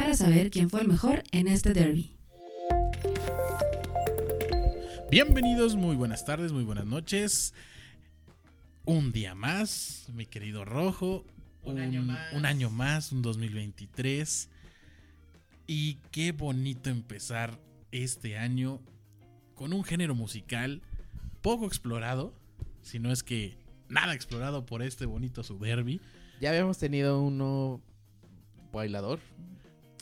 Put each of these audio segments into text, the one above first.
para saber quién fue el mejor en este derby. Bienvenidos, muy buenas tardes, muy buenas noches. Un día más, mi querido Rojo. Un año más. Un año más, un 2023. Y qué bonito empezar este año con un género musical poco explorado, si no es que nada explorado por este bonito Suderby. Ya habíamos tenido uno bailador.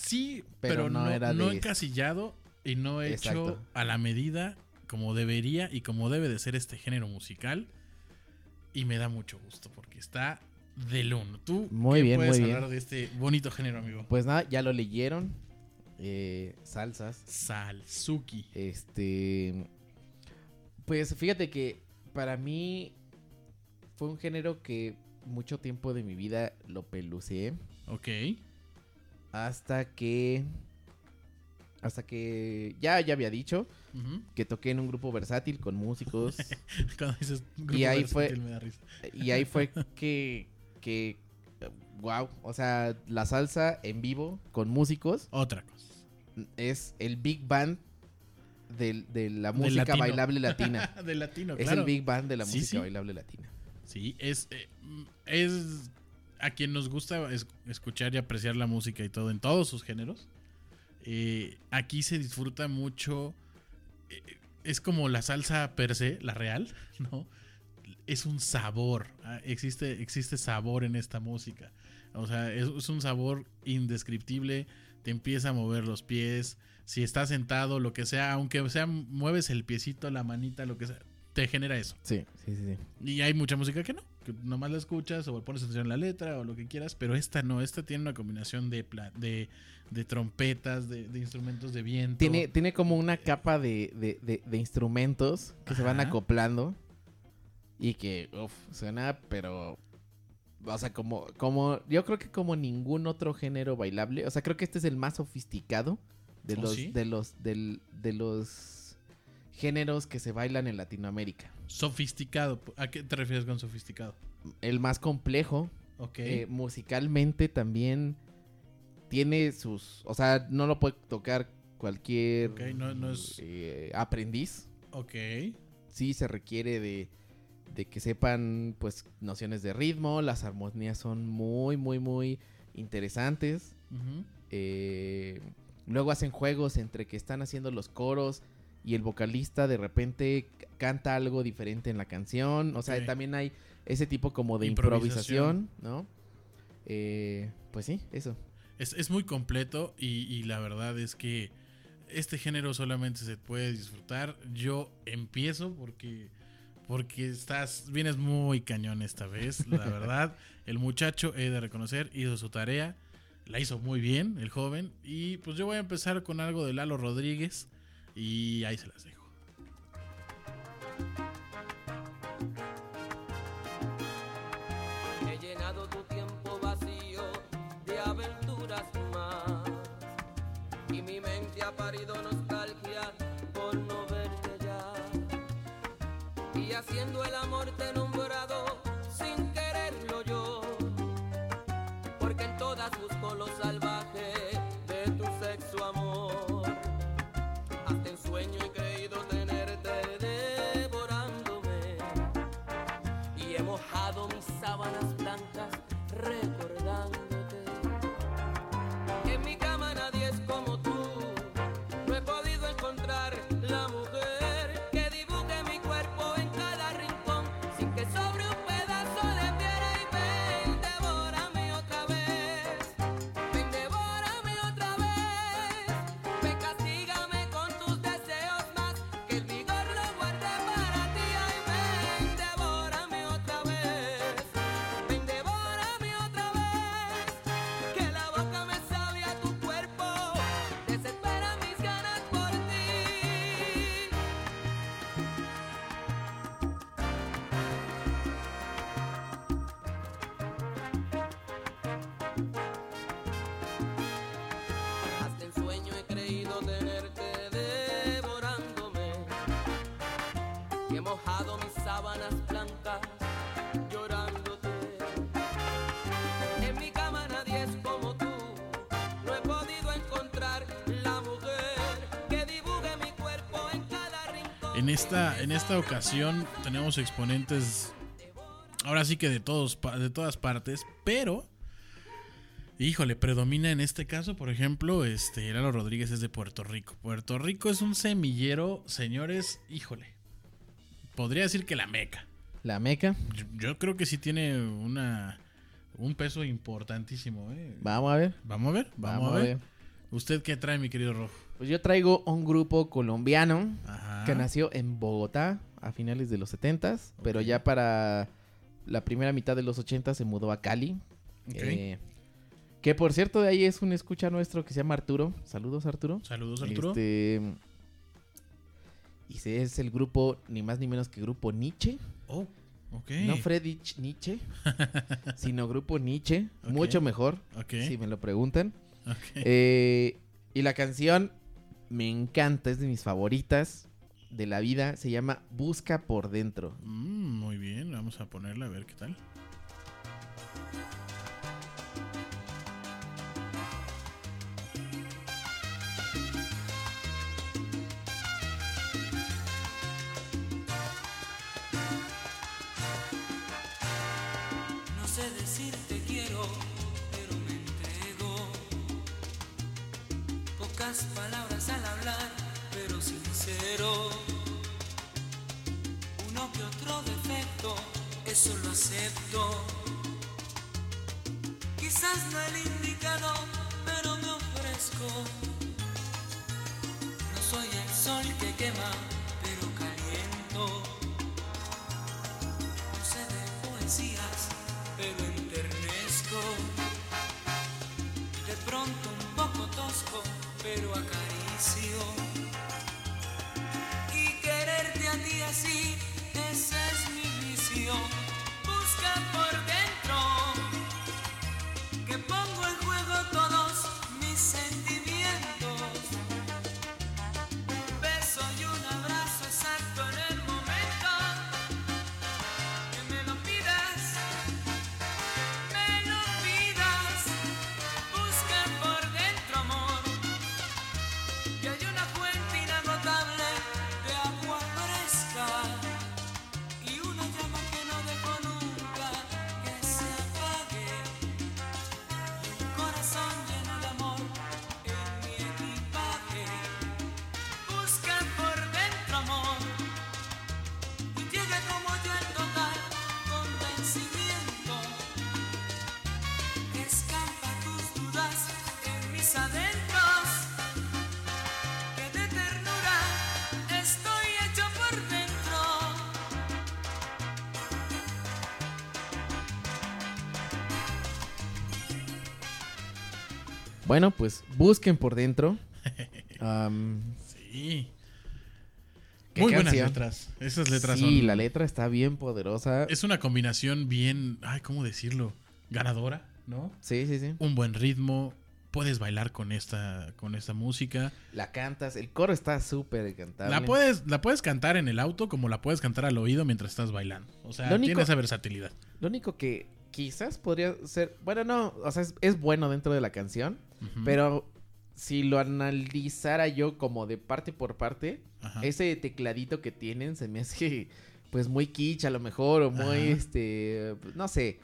Sí, Pero pero, no no, era no de- encasillado y no hecho a la medida como debería y como debe de ser este género musical. Y me da mucho gusto porque está del uno. ¿Tú Muy qué bien, puedes muy bien. hablar de este bonito género, amigo? Pues nada, ya lo leyeron. Eh, salsas. Salsuki. Este. Pues fíjate que para mí fue un género que mucho tiempo de mi vida lo peluceé. Ok. Hasta que. Hasta que. Ya, ya había dicho que toqué en un grupo versátil con músicos. Cuando dices grupo Y ahí versátil fue- me da risa. y ahí fue que. que wow. O sea, la salsa en vivo con músicos. Otra cosa. es el big band del- de la música bailable latina. de latino, es claro. el big band de la Sí, música sí. bailable latina. Sí, es, eh, es a quien nos gusta es- escuchar y apreciar la música y todo en todos sus géneros. eh, aquí se disfruta mucho. eh, es como la salsa per se, la real, ¿no? Es un sabor. ah, Existe, existe sabor en esta música. O sea, es, es un sabor indescriptible. Te empieza a mover los pies. Si estás sentado, lo que sea, aunque sea mueves el piecito, la manita, lo que sea, te genera eso. Sí, sí, sí. sí. Y hay mucha música que no, que nomás la escuchas o pones atención a la letra o lo que quieras, pero esta no, esta tiene una combinación de, de, de trompetas, de, de instrumentos de viento. Tiene, tiene como una capa de, de- instrumentos que se van acoplando y que, uff, suena, pero... O sea, como, como, yo creo que como ningún otro género bailable, o sea, creo que este es el más sofisticado de ¿Oh, los, sí? de los, del- de los géneros que se bailan en Latinoamérica. Sofisticado. ¿A qué te refieres con sofisticado? El más complejo, Ok. Eh, musicalmente también tiene sus. O sea, no lo puede tocar cualquier Ok, no- no es- eh, aprendiz. ok. Sí se requiere de, de que sepan, pues, nociones de ritmo. Las armonías son muy, muy, muy interesantes. Eh, luego hacen juegos entre que están haciendo los coros y el vocalista de repente canta algo diferente en la canción. O sea, también hay ese tipo como de Improvisación. improvisación, ¿no? Eh, pues sí, eso. Es, es muy completo y, y la verdad es que este género solamente se puede disfrutar. Yo empiezo porque porque estás vienes muy cañón esta vez, la verdad. El muchacho he de reconocer hizo su tarea, la hizo muy bien el joven y pues yo voy a empezar con algo de Lalo Rodríguez y ahí se las dejo. He llenado tu tiempo vacío de aventuras más. Y mi mente ha parido nostalgia por no verte ya. Y haciendo el amor te En esta, en esta ocasión tenemos exponentes, ahora sí que de, todos, de todas partes, pero, híjole, predomina en este caso, por ejemplo, este, Lalo Rodríguez es de Puerto Rico. Puerto Rico es un semillero, señores, híjole, podría decir que la meca. La meca. Yo, yo creo que sí tiene una, un peso importantísimo. ¿eh? Vamos a ver. Vamos a ver, vamos, a ver. ¿Usted qué trae, mi querido Rojo? Pues yo traigo un grupo colombiano Ajá. que nació en Bogotá a finales de los 70s, pero ya para la primera mitad de los 80 se mudó a Cali. Ok. Eh, que por cierto, de ahí es un escucha nuestro que se llama Arturo. Saludos, Arturo. Saludos, Arturo. Este, y ese es el grupo, ni más ni menos que grupo Nietzsche. Oh, ok. No Friedrich Nietzsche, sino grupo Nietzsche. Mucho mejor, Ok. si me lo preguntan. Eh, y la canción me encanta, es de mis favoritas de la vida. Se llama Busca por dentro. Mm, muy bien, vamos a ponerla a ver qué tal. No sé decir Quizás no el Bueno, pues busquen por dentro. Sí. ¿Qué Muy buenas letras. Esas letras sí, son. la letra está bien poderosa. Es una combinación bien. Ay, ¿cómo decirlo? Ganadora, ¿no? Sí, sí, sí. Un buen ritmo. Puedes bailar con esta, con esta música. La cantas, el coro está súper cantable. La puedes, la puedes cantar en el auto como la puedes cantar al oído mientras estás bailando. O sea, único- tiene esa versatilidad. Lo único que quizás podría ser, bueno, no, o sea, es, es bueno dentro de la canción, Pero si lo analizara yo como de parte por parte, Ajá. ese tecladito que tienen se me hace pues muy kitsch a lo mejor o muy Ajá. este, no sé,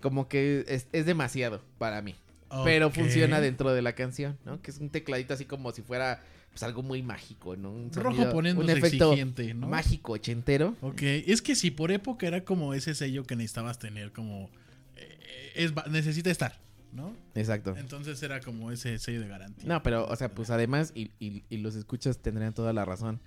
como que es, es demasiado para mí. Pero funciona dentro de la canción, ¿no? Que es un tecladito así como si fuera pues algo muy mágico, ¿no? Un Rojo poniéndose un efecto exigente, ¿no? mágico ochentero. Ok, es que si por época era como ese sello que necesitabas tener, como. eh, es, necesita estar, ¿no? Exacto. Entonces era como ese sello de garantía. No, pero, o sea, pues además, y, y- y los escuchas tendrían toda la razón.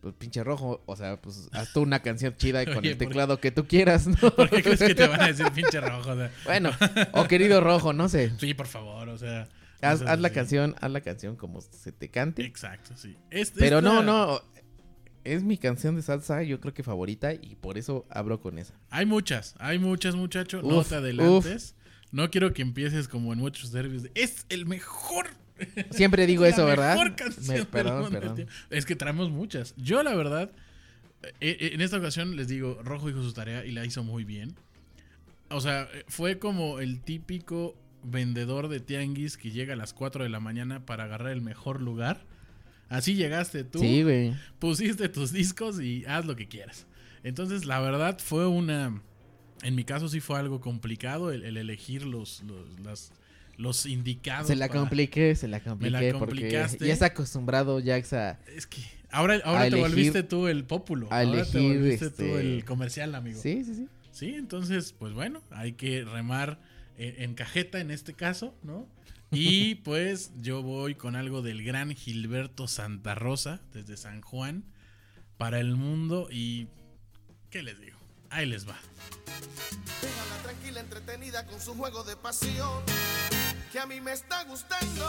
Pues pinche rojo, o sea, pues haz tú una canción chida con Oye, el ¿por- teclado que tú quieras, ¿no? ¿Por qué crees que te van a decir pinche rojo? O sea, Bueno, o querido rojo, no sé. sí, por favor, o sea. Haz, haz la canción, haz la canción como se te cante. Exacto, sí. Pero no, esta- no. Es mi canción de salsa, yo creo que favorita, y por eso abro con esa. Hay muchas, hay muchas, muchacho. no te adelantes. No quiero que empieces como en muchos derbis. de, Es el mejor. Siempre digo eso, ¿verdad? mejor canción Me- del perdón, mundo. perdón. Es que traemos muchas. Yo, la verdad, eh, eh, en esta ocasión les digo, Rojo hizo su tarea y la hizo muy bien. O sea, eh, fue como el típico vendedor de tianguis que llega a las 4 de la mañana para agarrar el mejor lugar. Así llegaste tú, Sí, güey. pusiste tus discos y haz lo que quieras. Entonces, la verdad fue una... En mi caso sí fue algo complicado el, el elegir los, los, las- los indicados. Se la para- compliqué, se la compliqué. Porque complicaste. ya está acostumbrado Jax a, Es que ahora, ahora te elegir- volviste tú el pópulo. a ahora te volviste tú este, el comercial, amigo. Sí, sí, sí. Sí, entonces, pues bueno, hay que remar en, en cajeta en este caso, ¿no? Y pues yo voy con algo del gran Gilberto Santa Rosa, desde San Juan, para el mundo y... ¿Qué les digo? Ahí les va. Déjala tranquila, entretenida con su juego de pasión. Que a mí me está gustando.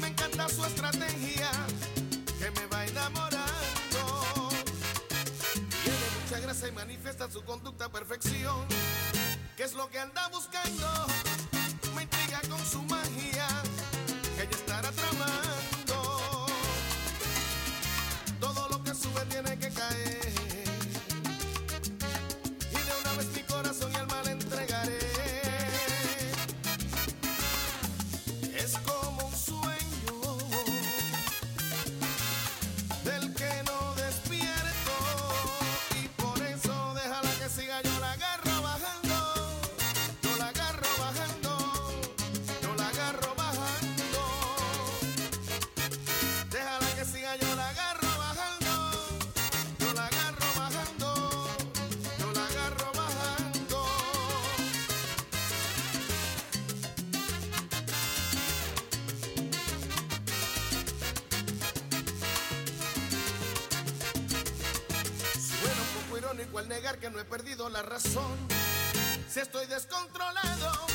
Me encanta su estrategia. Que me va enamorando. Tiene mucha grasa y manifiesta su conducta a perfección. ¿Qué es lo que anda buscando? Me intriga con su magia. Al negar que no he perdido la razón. Si estoy descontrolado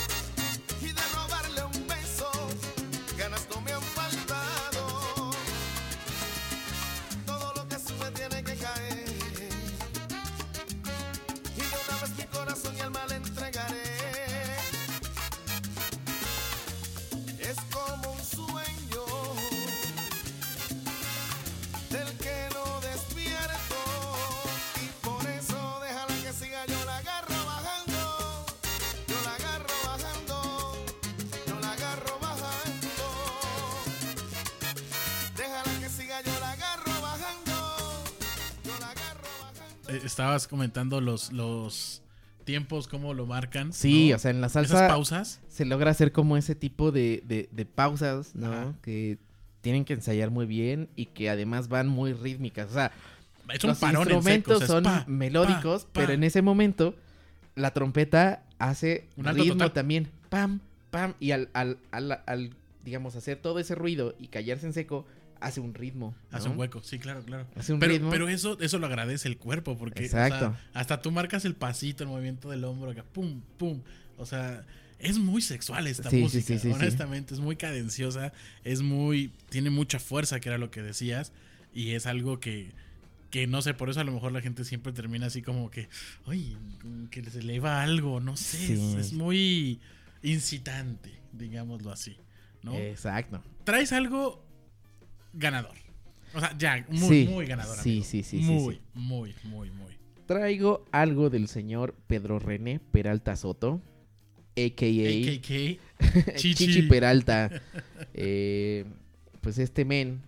Estabas comentando los, los tiempos, cómo lo marcan. Sí, ¿no? o sea, en la Esas salsa pausas. se logra hacer como ese tipo de, de- de pausas, ¿no? Ajá. Que tienen que ensayar muy bien y que además van muy rítmicas. O sea, Es un los parón en seco, instrumentos o sea, es son pa, melódicos, pa, pero en ese momento la trompeta hace Un ritmo total. también. Pam, pam. Y al, al, al, al, digamos, hacer todo ese ruido y callarse en seco, hace un ritmo. Hace un hueco, sí, claro, claro. Hace un pero, ritmo. pero eso, eso lo agradece el cuerpo, porque o Exacto. sea, hasta tú marcas el pasito, el movimiento del hombro, acá, pum, pum. O sea, es muy sexual esta Sí, música, sí, sí, honestamente, es muy cadenciosa, es muy, tiene mucha fuerza, que era lo que decías, y es algo que, que no sé, por eso a lo mejor la gente siempre termina así como que, oye, que les eleva algo, no sé, Sí. es muy incitante, digámoslo así, ¿no? Exacto. traes algo ganador. O sea, ya, muy, Sí, muy ganador. sí, amigo. sí, sí, Muy, sí. muy, muy, muy. Traigo algo del señor Pedro René Peralta Soto, a.k.a. AKK. Chichi, Chichi. Peralta. Eh, pues este men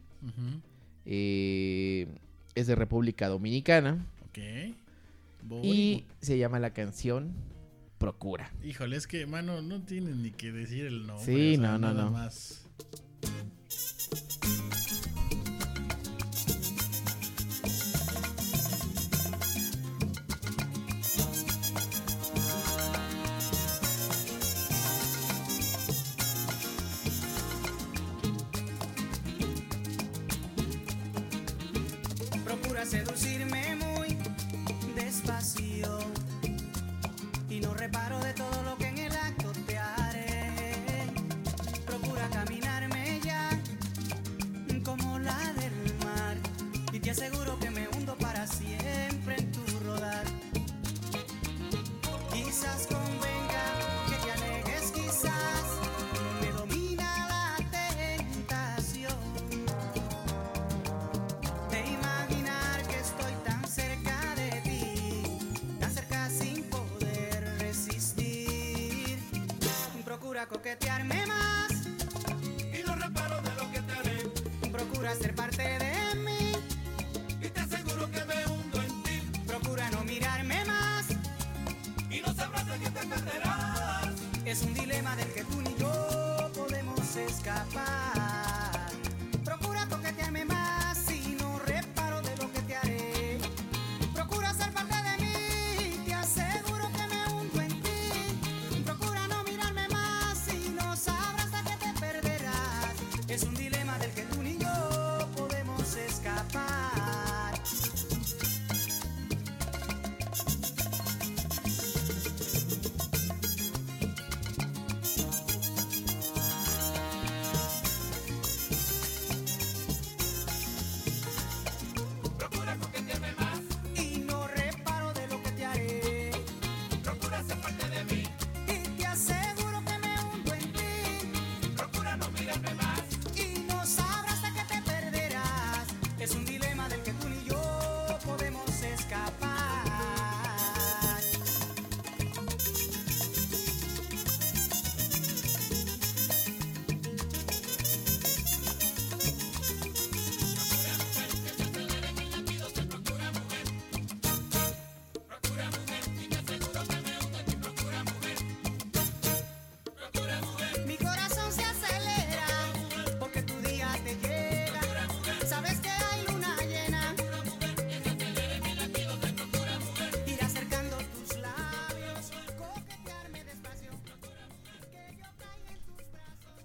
eh, es de República Dominicana Ok. Voy, y se llama la canción Procura. Híjole, es que, mano, no tienen ni que decir el nombre. Sí, o sea, no, no, nada no. más. Y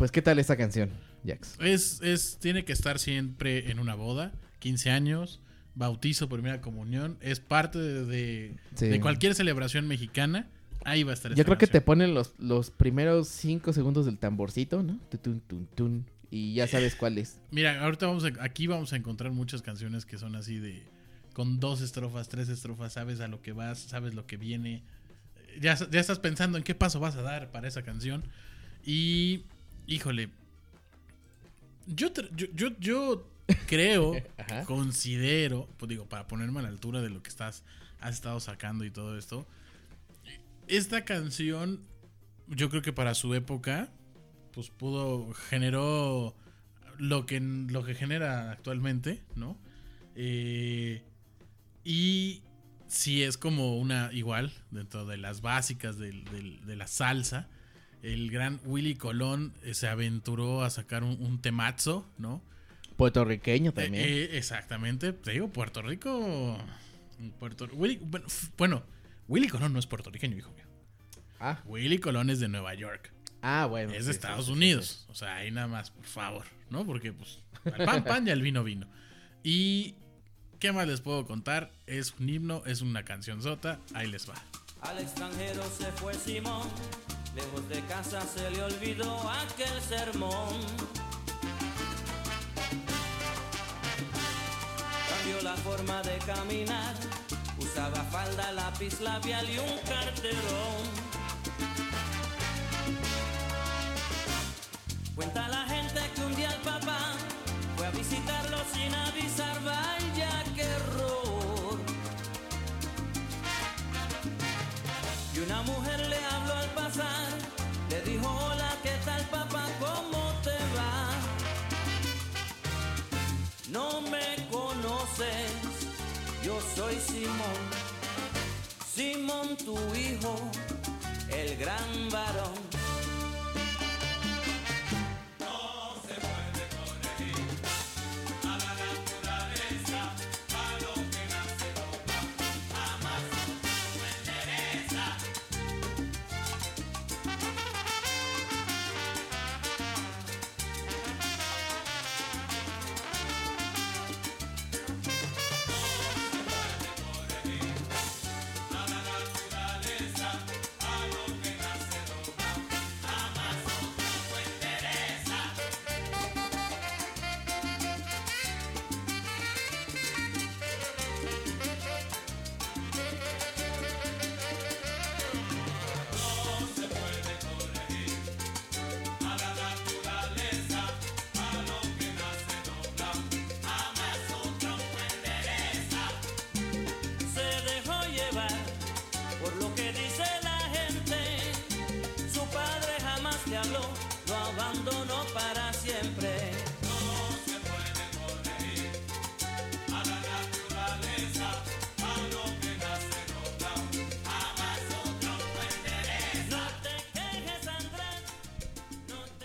Pues, ¿qué tal esta canción, Jax? Es, es, tiene que estar siempre en una boda, 15 años, bautizo, primera comunión. Es parte de, de- Sí. de cualquier celebración mexicana. Ahí va a estar Yo creo que te ponen los, los primeros cinco segundos del tamborcito, ¿no? Tutun, tun, tun, y ya sabes cuál es. Mira, ahorita vamos a- aquí vamos a encontrar muchas canciones que son así de con dos estrofas, tres estrofas, sabes a lo que vas, sabes lo que viene. Ya, ya estás pensando en qué paso vas a dar para esa canción. Y, híjole, yo, yo, yo, yo creo, considero, pues digo, para ponerme a la altura de lo que estás, has estado sacando y todo esto, esta canción, yo creo que para su época, pues pudo, generó lo que, lo que genera actualmente, ¿no? Eh, y si es como una, igual, dentro de las básicas de la salsa, el gran Willy Colón eh, se aventuró a sacar un, un temazo, ¿no? Puertorriqueño también. Eh, eh, exactamente, te digo, Puerto Rico. Puerto, Willy, bueno, Willy Colón no es puertorriqueño, hijo mío. ah, Willy Colón es de Nueva York. ah, bueno. Es de sí, Estados sí, sí, Unidos. O sea, ahí nada más, por favor, ¿no? Porque, pues, al pan, pan y al vino, vino. Y, ¿qué más les puedo contar? Es un himno, es una canción sota. Ahí les va. Al extranjero se fue Simón, lejos de casa se le olvidó aquel sermón. Cambió la forma de caminar, usaba falda, lápiz labial y un carterón. Cuenta la gente Simón, Simón tu hijo, el gran varón.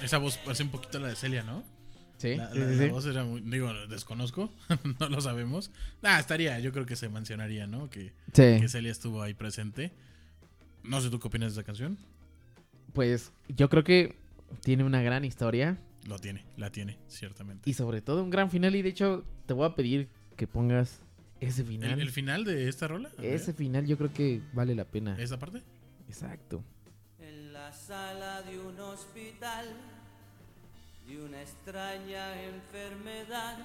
Esa voz parece un poquito la de Celia, ¿no? Sí, La, sí, la- sí, la sí. voz era muy, digo, desconozco, no lo sabemos. Ah, estaría, yo creo que se mencionaría, ¿no? Que, Sí. que Celia estuvo ahí presente. No sé tú qué opinas de esa canción. Pues yo creo que tiene una gran historia Lo tiene, la tiene, ciertamente. y sobre todo un gran final. Y de hecho, te voy a pedir que pongas ese final. ¿El, el final de esta rola? Ese final yo creo que vale la pena. ¿Esa parte? Exacto. La sala de un hospital, de una extraña enfermedad,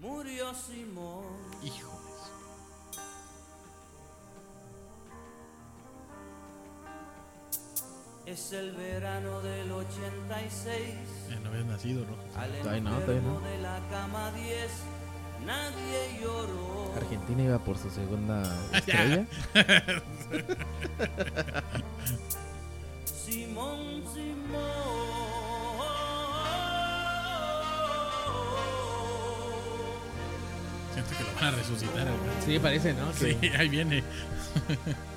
murió Simón. Híjoles. Es el verano del 86. Eh, no habías nacido, ¿no? Al no, todavía enfermo no. de la cama 10, nadie lloró. Argentina iba por su segunda estrella. Simón, Simón. Siento que lo van a resucitar. güey. Sí, parece, ¿no? Sí, ahí viene.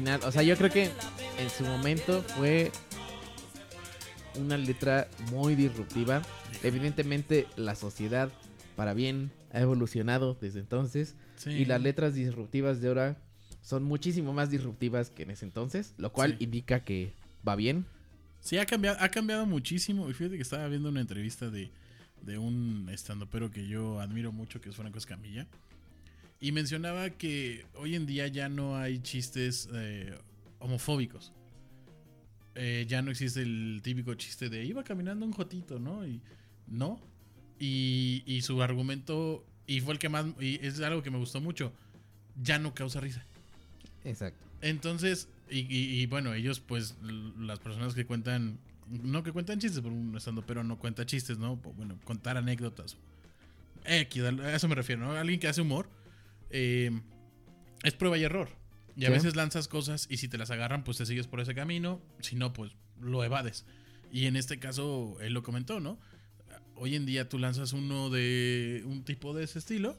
final. O sea, yo creo que en su momento fue una letra muy disruptiva. Evidentemente la sociedad para bien ha evolucionado desde entonces Sí. y las letras disruptivas de ahora son muchísimo más disruptivas que en ese entonces, lo cual Sí. indica que va bien. Sí, ha cambiado, ha cambiado muchísimo. Y fíjate que estaba viendo una entrevista de, de un estandopero que yo admiro mucho, que es Franco Escamilla. Y mencionaba que hoy en día ya no hay chistes eh, homofóbicos. Eh, ya no existe el típico chiste de iba caminando un jotito, ¿no? Y no. Y, y su argumento, y fue el que más, y es algo que me gustó mucho, ya no causa risa. Exacto. Entonces, y, y- y bueno, ellos, pues, las personas que cuentan, no que cuentan chistes, por un estando, pero no cuenta chistes, ¿no? Bueno, contar anécdotas. X, a eso me refiero, ¿no? Alguien que hace humor eh, es prueba y error. Y a Sí. veces lanzas cosas y si te las agarran, pues te sigues por ese camino. Si no, pues lo evades. Y en este caso, él lo comentó, ¿no? Hoy en día tú lanzas uno de un tipo de ese estilo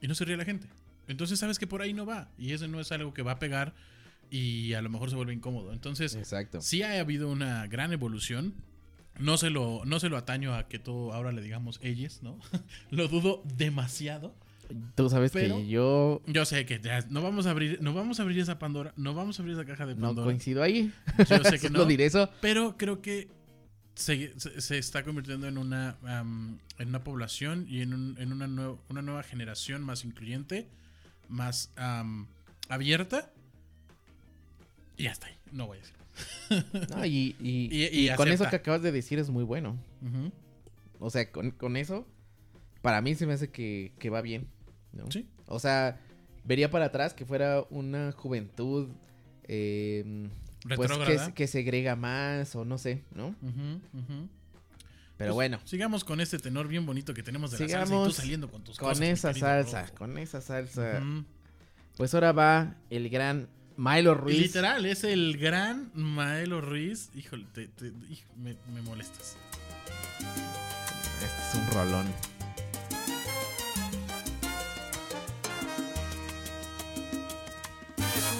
y no se ríe la gente. Entonces sabes que por ahí no va. Y eso no es algo que va a pegar y a lo mejor se vuelve incómodo. Entonces, Exacto. sí ha habido una gran evolución. No se lo, no se lo ataño a que todo ahora le digamos ellos, ¿no? lo dudo demasiado. Tú sabes Pero- que yo Yo sé que ya no vamos a abrir, no vamos a abrir esa Pandora, no vamos a abrir esa caja de no Pandora. coincido ahí. Yo sé que no. diré eso. Pero creo que se, se- se está convirtiendo en una, am, en una población y en, un- en una, nue- una nueva generación más incluyente, más am, abierta. Y hasta ahí, no voy a decir. No, y, y- Y- y con eso que acabas de decir es muy bueno. Ujú. O sea, con, con eso, para mí se me hace que, que va bien. ¿No? Sí. O sea, vería para atrás que fuera una juventud eh, pues que, Retrógrada. que segrega más o no sé, ¿no? Pero Pues, bueno, Sigamos con este tenor bien bonito que tenemos de la salsa y Sigamos tú saliendo con tus con cosas, esa salsa, Rojo. con esa salsa. Pues ahora va el gran Milo Ruiz. Literal, es el gran Maelo Ruiz. Híjole, te- te- me, me molestas. Este es un rolón.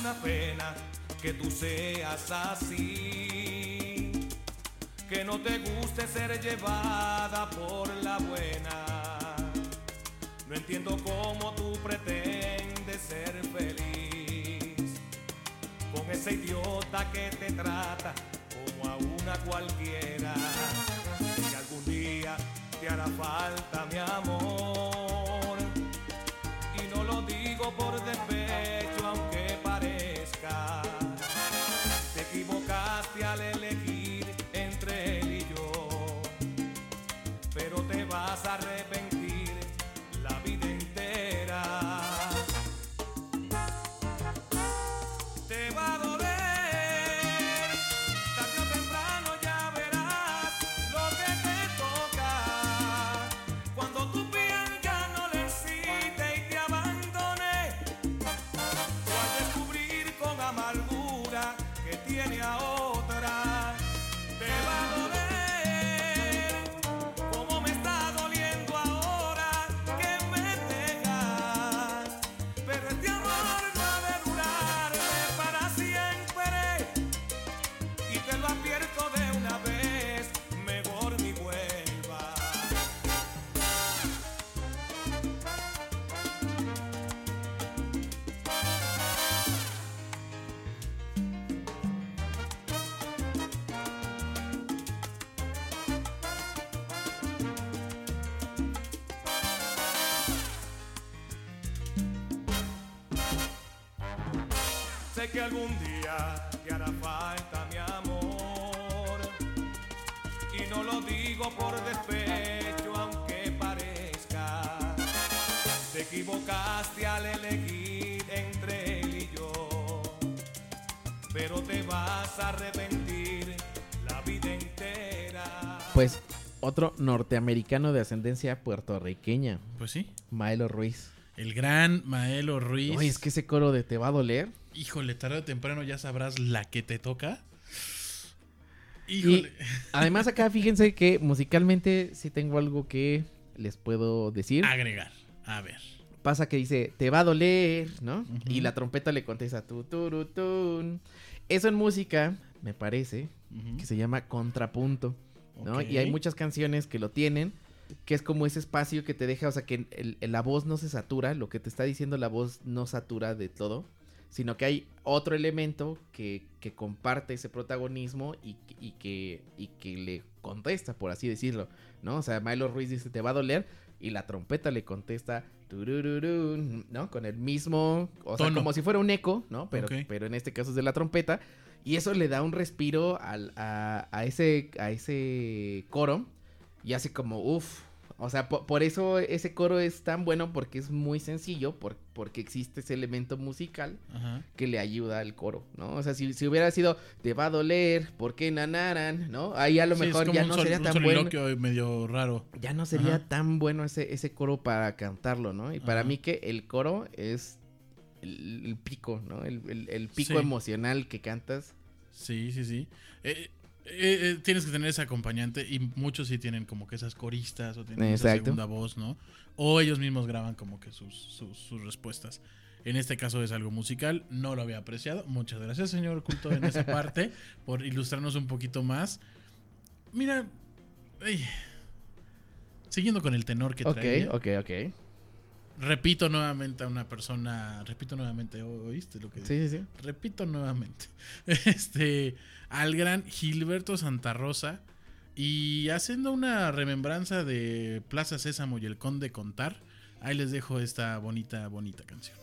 Una pena que tú seas así, que no te guste ser llevada por la buena. No entiendo cómo tú pretendes ser feliz con ese idiota que te trata como a una cualquiera. Que algún día te hará falta mi amor. Pues otro norteamericano de ascendencia puertorriqueña, Pues sí. Maelo Ruiz. El gran Maelo Ruiz. Oye, es que ese coro de Te va a doler. Híjole, tarde o temprano ya sabrás la que te toca. Y Híjole. además acá fíjense que musicalmente sí tengo algo que les puedo decir. Agregar. A ver. Pasa que dice, te va a doler, ¿no? Y la trompeta le contesta, tu. Eso en música, me parece, que se llama contrapunto, ¿no? Y hay muchas canciones que lo tienen, que es como ese espacio que te deja, o sea, que el- el- la voz no se satura, lo que te está diciendo la voz no satura de todo, sino que hay otro elemento que, que comparte ese protagonismo y, que- y que, y que le contesta, por así decirlo, ¿no? O sea, Milo Ruiz dice, te va a doler, y la trompeta le contesta, ¿no? Con el mismo, o sea, como si fuera un eco, ¿no? Pero, pero en este caso es de la trompeta. Y eso le da un respiro al- a, a ese, a ese coro. Y hace como, uff. O sea, po- por, eso ese coro es tan bueno porque es muy sencillo. por- porque existe ese elemento musical Ajá. que le ayuda al coro, ¿no? O sea, si, si hubiera sido, te va a doler, porque nanaran, ¿no? Ahí a lo Sí, mejor ya no sol- sería tan bueno. medio raro. Ya no sería Ajá. tan bueno ese, ese coro para cantarlo, ¿no? Y para Ajá. mí que el coro es el, el pico, ¿no? El, el- el pico Sí. emocional que cantas. Sí, sí, sí. Eh, eh, eh, tienes que tener ese acompañante y muchos sí tienen como que esas coristas o tienen esa segunda voz, ¿no? O ellos mismos graban como que sus, sus, sus respuestas. En este caso es algo musical, no lo había apreciado. Muchas gracias, señor Culto, en esa parte, por ilustrarnos un poquito más. Mira, ay, siguiendo con el tenor que Ok, trae. ok, ok. Repito nuevamente a una persona, repito nuevamente, ¿o- ¿oíste lo que Sí, sí, sí. repito nuevamente, este, al gran Gilberto Santa Rosa y haciendo una remembranza de Plaza Sésamo y el Conde Contar, ahí les dejo esta bonita, bonita canción.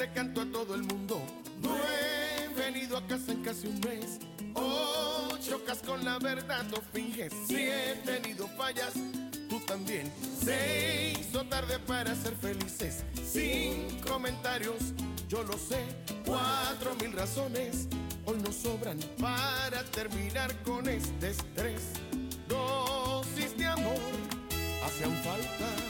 Te canto a todo el mundo. Nueve, venido a casa en casi un mes. Ocho, cas con la verdad, no finges. Siete, tenido fallas, tú también. Seis, o tarde para ser felices. Cinco comentarios, yo lo sé. Cuatro mil razones, hoy nos sobran para terminar con este estrés. Dosis de amor hacían falta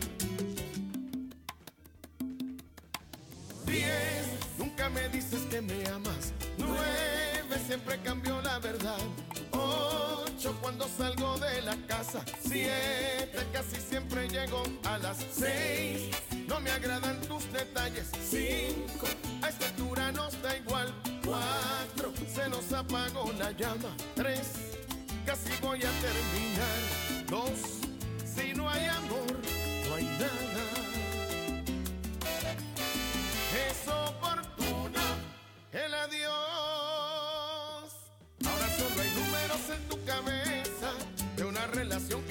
Me dices que me amas. Nueve, siempre cambió la verdad. Ocho, cuando salgo de la casa. Siete, casi siempre llego a las seis. No me agradan tus detalles. Cinco, a esta altura nos da igual. Cuatro, se nos apagó la llama. Tres, casi voy a terminar. Dos,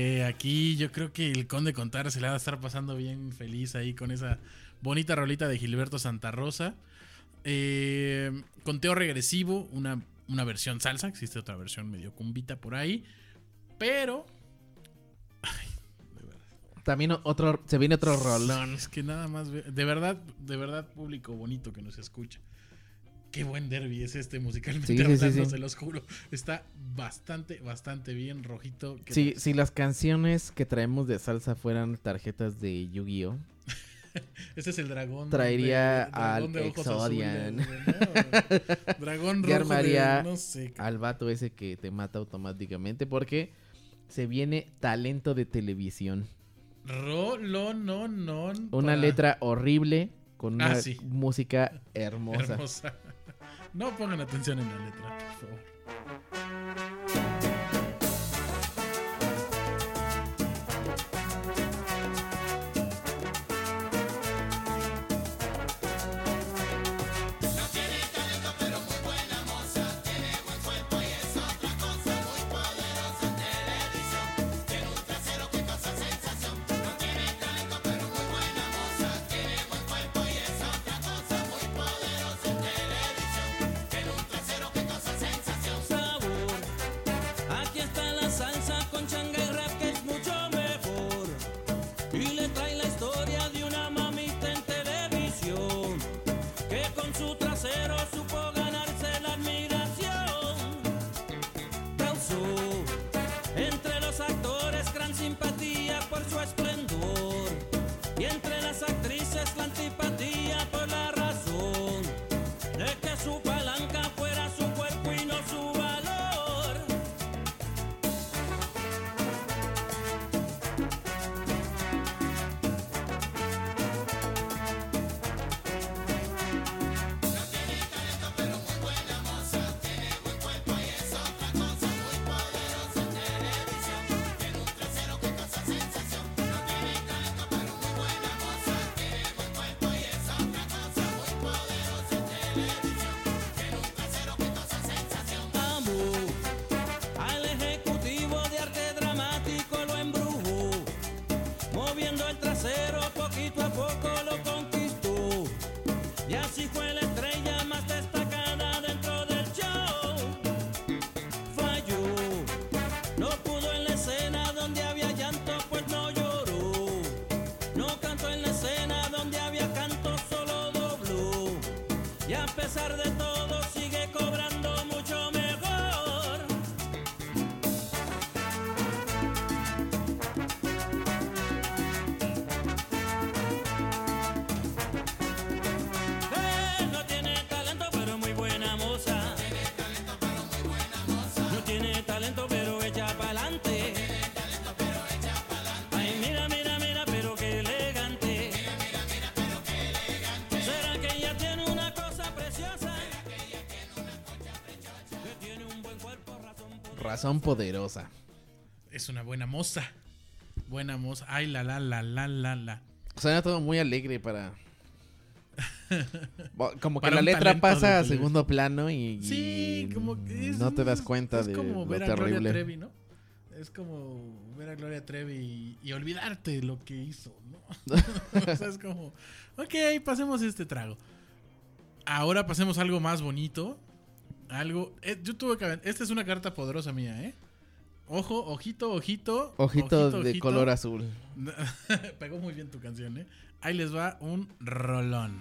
Eh, aquí yo creo que el Conde Contar se le va a estar pasando bien feliz ahí con esa bonita rolita de Gilberto Santa Rosa. Eh, conteo regresivo, una, una versión salsa. Existe otra versión medio cumbita por ahí. Pero. También otro, se viene otro rolón. Es que nada más. De verdad, de verdad, público bonito que nos escucha. Qué buen derby es este musicalmente Sí, sí, sí, hablando, sí. se los juro. Está bastante, bastante bien, rojito. que- Si, si las canciones que traemos de salsa fueran tarjetas de Yu-Gi-Oh! Este es el dragón. Traería de- dragón al de ojos Exodian. azules, ¿no? Dragón rojo de, armaría no sé. al vato ese que te mata automáticamente porque se viene talento de televisión. Rolón, no, no. Una para- letra horrible con una Ah, sí. música hermosa. hermosa. No pongan atención en la letra, por favor. Y a pesar de todo razón poderosa. Es una buena moza. Buena moza. Ay, la, la, la, la, la, la. Suena todo muy alegre para. Como que Para la letra de pasa a segundo plano y, Sí, y como que es- no te das es- cuenta es de como lo ver a Gloria. Trevi, ¿no? Es como ver a Gloria Trevi y, y olvidarte de lo que hizo, ¿no? o sea, es como, ok, pasemos este trago. Ahora pasemos a algo más bonito. Algo. eh, yo tuve que. Esta es una carta poderosa mía, ¿eh? Ojo, ojito, ojito. Ojito, de ojito. color azul. Pegó muy bien tu canción, ¿eh? Ahí les va un rolón.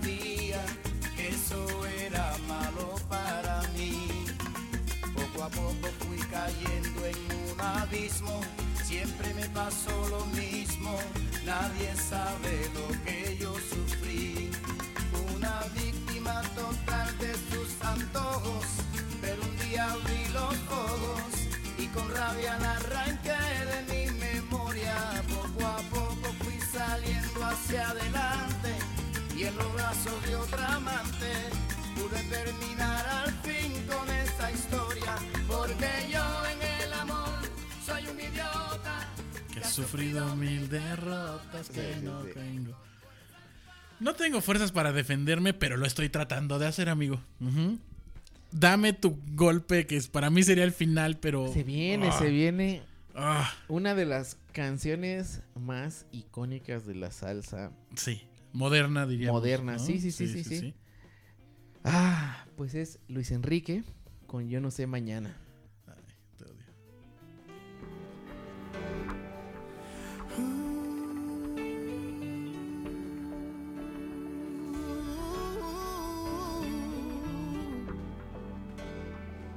Que eso era malo para mí. Poco a poco fui cayendo en un abismo, siempre me pasó lo mismo, nadie sabe sufrido mil derrotas que Sí, sí, no sí. tengo. No tengo fuerzas para defenderme, pero lo estoy tratando de hacer, amigo. Dame tu golpe, que es- para mí sería el final, pero. Se viene, Ah, se viene ah, una de las canciones más icónicas de la salsa. sí, moderna diría. Moderna, sí, sí, sí, sí, sí. Ah, pues es Luis Enrique con Yo no sé mañana.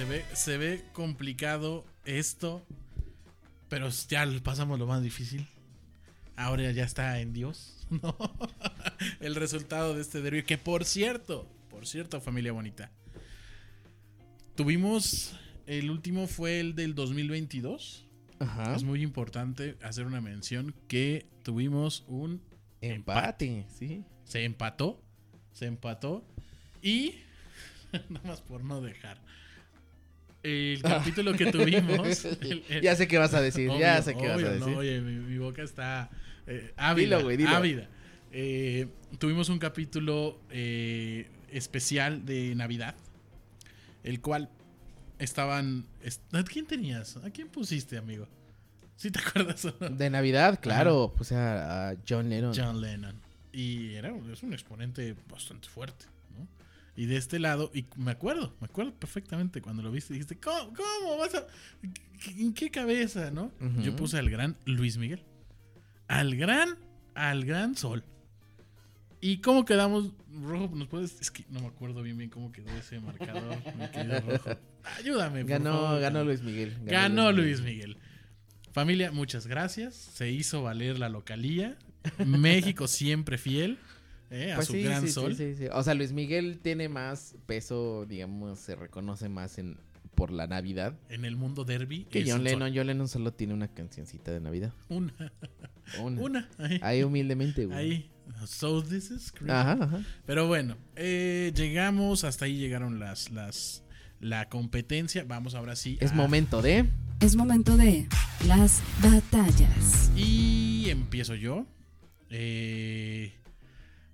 Se ve, se ve complicado esto, pero ya pasamos lo más difícil. Ahora ya está en Dios, ¿no? El resultado de este derbi. Que por cierto, por cierto, familia bonita. Tuvimos. El último fue el del 2022. Ajá. Es muy importante hacer una mención que tuvimos un Empate, sí. se empató. Se empató. Y. Nada más por no dejar. El capítulo que tuvimos. el- el- ya sé qué vas a decir, ya obvio, sé qué vas a no, decir. oye, mi, mi boca está eh, ávida. Dilo, güey, dilo. ávida. Eh, tuvimos un capítulo eh, especial de Navidad. El cual estaban. est- ¿A quién tenías? ¿A quién pusiste, amigo? ¿Sí te acuerdas o no? De Navidad, claro, puse a, a John Lennon. John Lennon. Y era es un exponente bastante fuerte, ¿no? Y de este lado, y me acuerdo, me acuerdo perfectamente cuando lo viste, dijiste, ¿cómo, cómo vas a... ¿En qué cabeza, no? Yo puse al gran Luis Miguel. Al gran, al gran sol. ¿Y cómo quedamos? Rojo, ¿nos puedes? Es que no me acuerdo bien bien cómo quedó ese marcador. mi querido Rojo. Ayúdame, por Ganó, favor. ganó Luis Miguel. Ganó Luis Miguel. Familia, muchas gracias. Se hizo valer la localía. México siempre fiel eh, a Pues su sí, gran sí, sol. sí, sí, sí. O sea, Luis Miguel tiene más peso, digamos, se reconoce más en por la Navidad. En el mundo derby. Que John Lennon, sol. John Lennon solo tiene una cancioncita de Navidad. Una. Una. Una. Ahí. Ahí humildemente, güey. Ahí. So this is Christmas. Ajá, ajá. Pero bueno, eh, llegamos, hasta ahí llegaron las, las, la competencia. Vamos ahora sí. Es a- momento de. Es momento de las batallas. Y empiezo yo. Eh,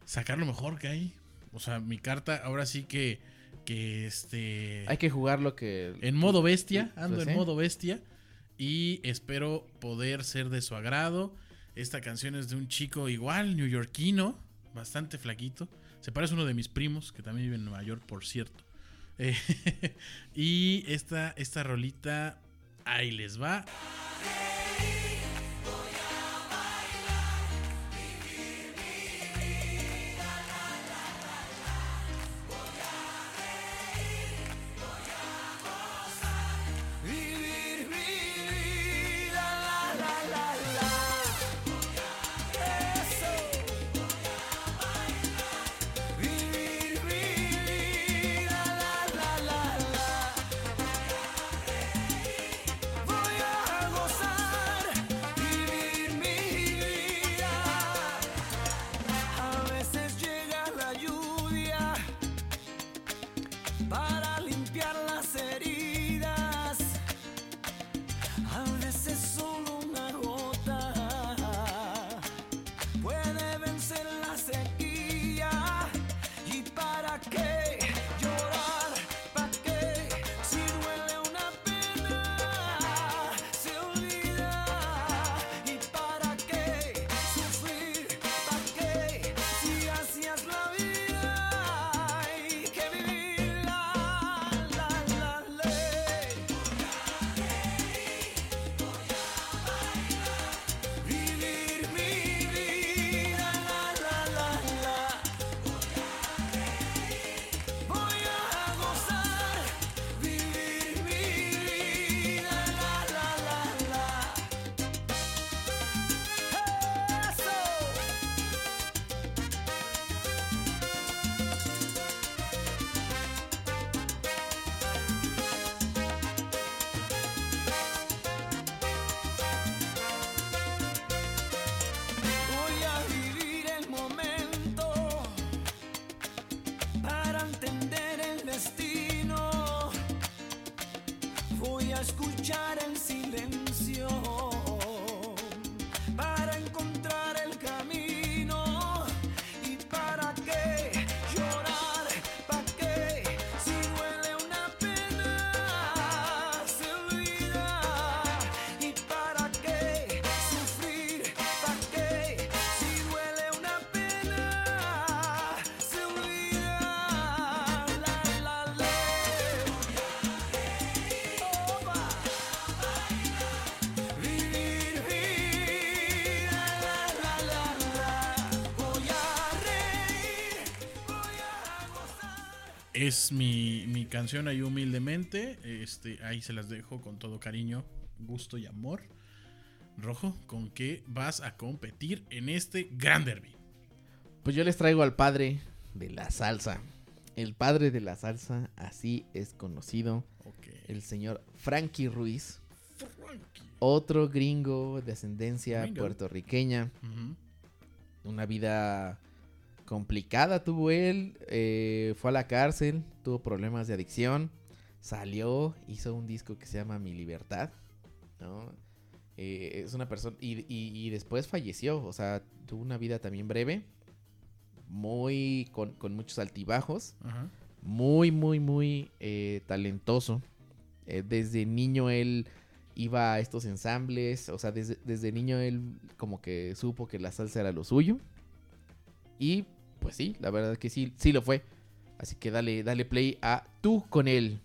sacar lo mejor que hay. O sea, mi carta ahora sí que, que este... Hay que jugar lo que. En modo bestia, Pues ando en sí. modo bestia. Y espero poder ser de su agrado. Esta canción es de un chico igual, neoyorquino, bastante flaquito. Se parece a uno de mis primos, que también vive en Nueva York, por cierto. Eh, y esta, esta rolita, ahí les va. Escuchar el silencio Es mi, mi canción ahí humildemente. Este, ahí se las dejo con todo cariño, gusto y amor. Rojo, ¿con qué vas a competir en este gran derby? Pues yo les traigo al padre de la salsa. El padre de la salsa, así es conocido. El señor Frankie Ruiz. Frankie. Otro gringo de ascendencia Gringo. puertorriqueña. Una vida complicada tuvo él. eh, fue a la cárcel, tuvo problemas de adicción. Salió, hizo un disco que se llama Mi Libertad. ¿no? Eh, es una persona. Y, y- y después falleció. O sea, tuvo una vida también breve. Muy. con, con muchos altibajos. Muy, muy, muy eh, talentoso. Desde niño él iba a estos ensambles. O sea, desde, desde niño él como que supo que la salsa era lo suyo. Y pues sí, la verdad que sí, sí lo fue. Así que dale, dale play a tú con él.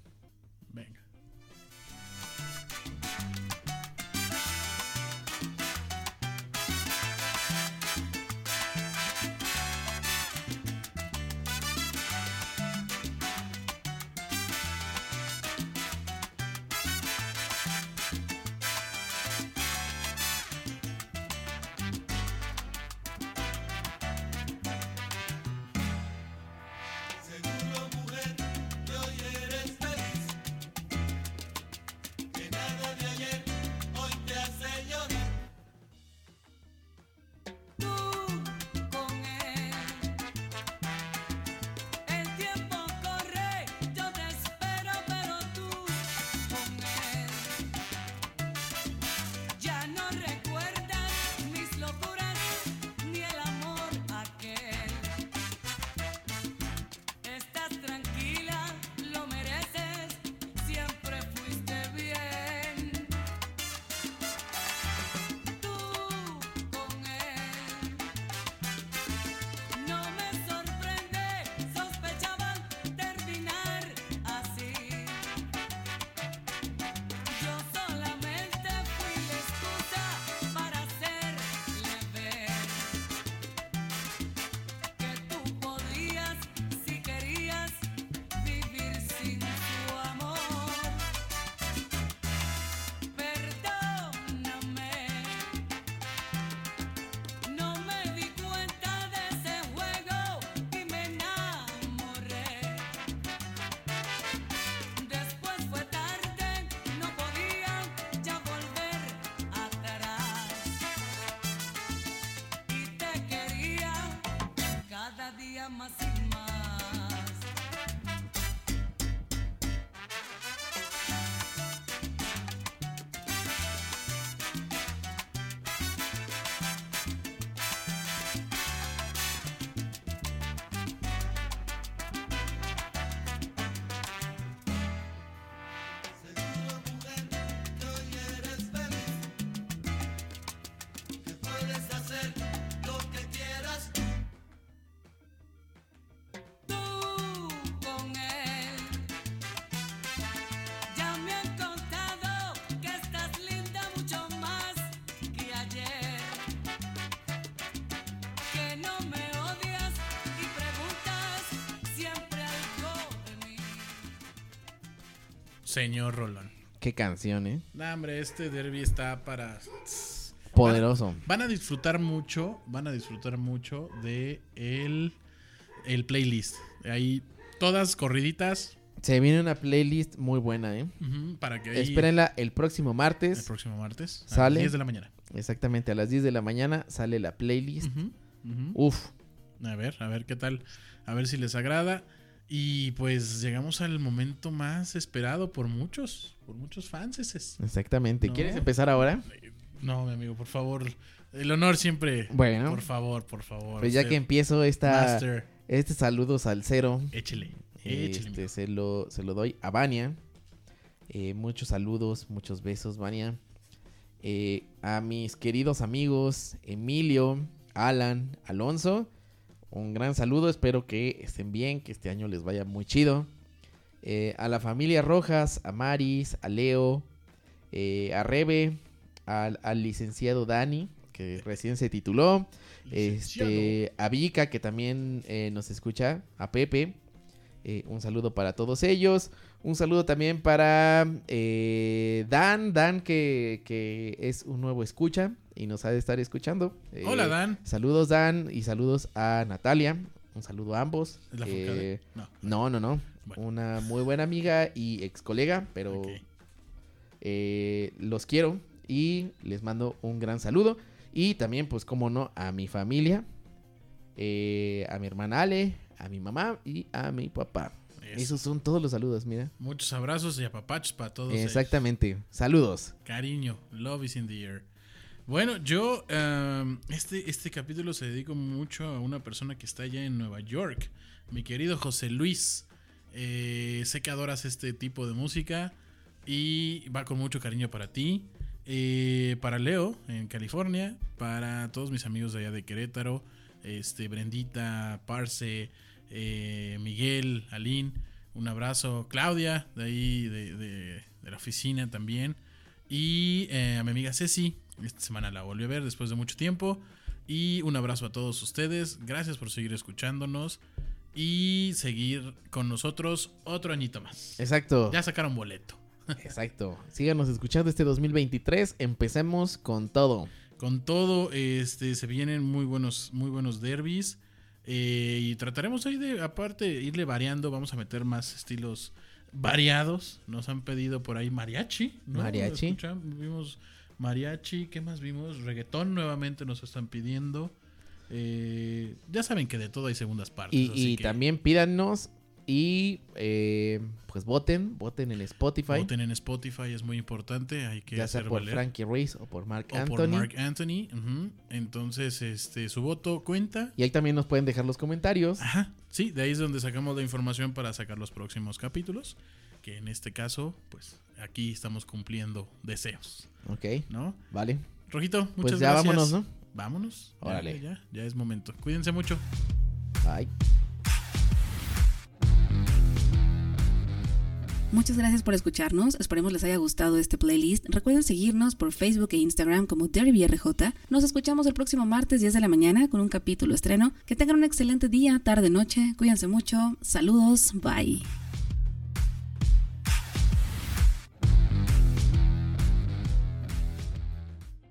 Cada día Señor Rolón. Qué canción, ¿eh? Nah, hombre, este derby está para. Poderoso. Van a disfrutar mucho, van a disfrutar mucho de el, el playlist. Ahí todas corriditas Se viene una playlist muy buena, ¿eh? para que ahí Espérenla el próximo el martes. próximo martes a Sale. las 10 de la mañana. Exactamente, a las 10 de la mañana sale la playlist. Uf, A ver, a ver qué tal, a ver si les agrada. Y pues llegamos al momento más esperado por muchos, por muchos fans. exactamente. No. ¿Quieres empezar ahora? No, mi amigo, por favor. El honor siempre. Bueno. Por favor, por favor. Pues ya que empiezo esta, Master, este saludos al cero, échele. Échele. este, se, lo, se lo doy a Vania. Eh, muchos saludos, muchos besos, Vania. Eh, a mis queridos amigos Emilio, Alan, Alonso. Un gran saludo, espero que estén bien, que este año les vaya muy chido. Eh, a la familia Rojas, a Maris, a Leo, eh, a Rebe, al, al licenciado Dani, que recién se tituló. Este, a Vika, que también eh, nos escucha, a Pepe. un saludo para todos ellos. Un saludo también para Dan, Dan que, que es un nuevo escucha y nos ha de estar escuchando. Eh, Hola, Dan. Saludos Dan y saludos a Natalia. Un saludo a ambos. ¿Es la Eh? No. no, no, no. Bueno. Una muy buena amiga y ex colega, pero eh, los quiero y les mando un gran saludo. Y también, pues, como no, a mi familia, a mi hermana Ale, a mi mamá y a mi papá. Eso. Esos son todos los saludos, mira. Muchos abrazos y apapachos para todos. ellos. Exactamente. Saludos. Cariño, love is in the air. Bueno, yo um, este, este capítulo se dedico mucho a una persona que está allá en Nueva York, mi querido José Luis. Eh, sé que adoras este tipo de música y va con mucho cariño para ti. Eh, para Leo en California, para todos mis amigos de allá de Querétaro, este Brendita, Parse, eh, Miguel, Aline, un abrazo, Claudia, de ahí de, de- de la oficina también. Y eh, a mi amiga Ceci, esta semana la volví a ver después de mucho tiempo. Y un abrazo a todos ustedes. Gracias por seguir escuchándonos y seguir con nosotros otro añito más. Exacto. Ya sacaron boleto. Exacto. Síganos escuchando este 2023. Empecemos con todo. Con todo, este, se vienen muy buenos, muy buenos derbis. eh, y trataremos ahí de, aparte, irle variando. Vamos a meter más estilos variados. Nos han pedido por ahí mariachi. ¿no? Mariachi. Vimos mariachi. ¿Qué más vimos? Reggaetón nuevamente nos están pidiendo. Eh, ya saben que de todo hay segundas partes. Y, así y que también pídanos y eh, pues voten, voten en Spotify. voten en Spotify, es muy importante. Hay que ya sea hacer por valer. Frankie Ruiz o por Mark o Anthony. por Mark Anthony. Entonces, este, su voto cuenta. Y ahí también nos pueden dejar los comentarios. Ajá, sí, de ahí es donde sacamos la información para sacar los próximos capítulos. Que en este caso, pues aquí estamos cumpliendo deseos, Ok, ¿no? vale. Rojito, muchas Pues ya gracias. vámonos, ¿no? Vámonos. Ya, Órale. Ya, ya es momento. Cuídense mucho. Bye. Muchas gracias por escucharnos, esperemos les haya gustado este playlist. Recuerden seguirnos por Facebook e Instagram como DerbyRJ. Nos escuchamos el próximo martes 10 de la mañana con un capítulo estreno. Que tengan un excelente día, tarde, noche. Cuídense mucho. Saludos. Bye.